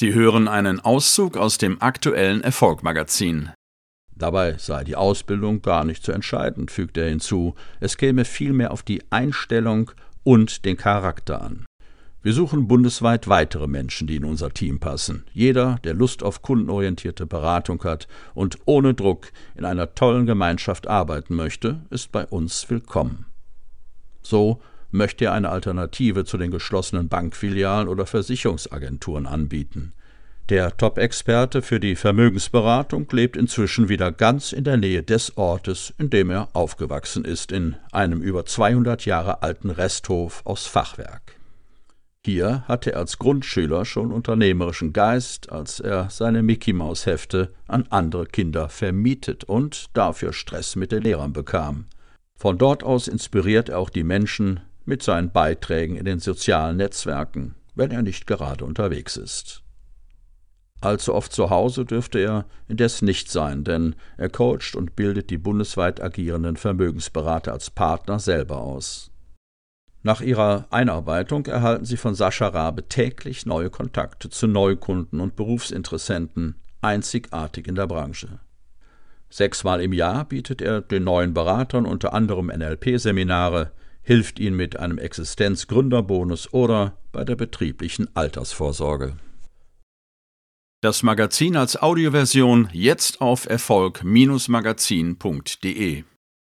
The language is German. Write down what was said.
Sie hören einen Auszug aus dem aktuellen Erfolgmagazin. Dabei sei die Ausbildung gar nicht so entscheidend, fügt er hinzu, es käme vielmehr auf die Einstellung und den Charakter an. Wir suchen bundesweit weitere Menschen, die in unser Team passen. Jeder, der Lust auf kundenorientierte Beratung hat und ohne Druck in einer tollen Gemeinschaft arbeiten möchte, ist bei uns willkommen. So möchte er eine Alternative zu den geschlossenen Bankfilialen oder Versicherungsagenturen anbieten. Der Top-Experte für die Vermögensberatung lebt inzwischen wieder ganz in der Nähe des Ortes, in dem er aufgewachsen ist, in einem über 200 Jahre alten Resthof aus Fachwerk. Hier hatte er als Grundschüler schon unternehmerischen Geist, als er seine Mickey-Maus-Hefte an andere Kinder vermietet und dafür Stress mit den Lehrern bekam. Von dort aus inspiriert er auch die Menschen mit seinen Beiträgen in den sozialen Netzwerken, wenn er nicht gerade unterwegs ist. Allzu oft zu Hause dürfte er indes nicht sein, denn er coacht und bildet die bundesweit agierenden Vermögensberater als Partner selber aus. Nach ihrer Einarbeitung erhalten sie von Sascha Rabe täglich neue Kontakte zu Neukunden und Berufsinteressenten, einzigartig in der Branche. Sechsmal im Jahr bietet er den neuen Beratern unter anderem NLP-Seminare, hilft ihnen mit einem Existenzgründerbonus oder bei der betrieblichen Altersvorsorge. Das Magazin als Audioversion jetzt auf Erfolg-magazin.de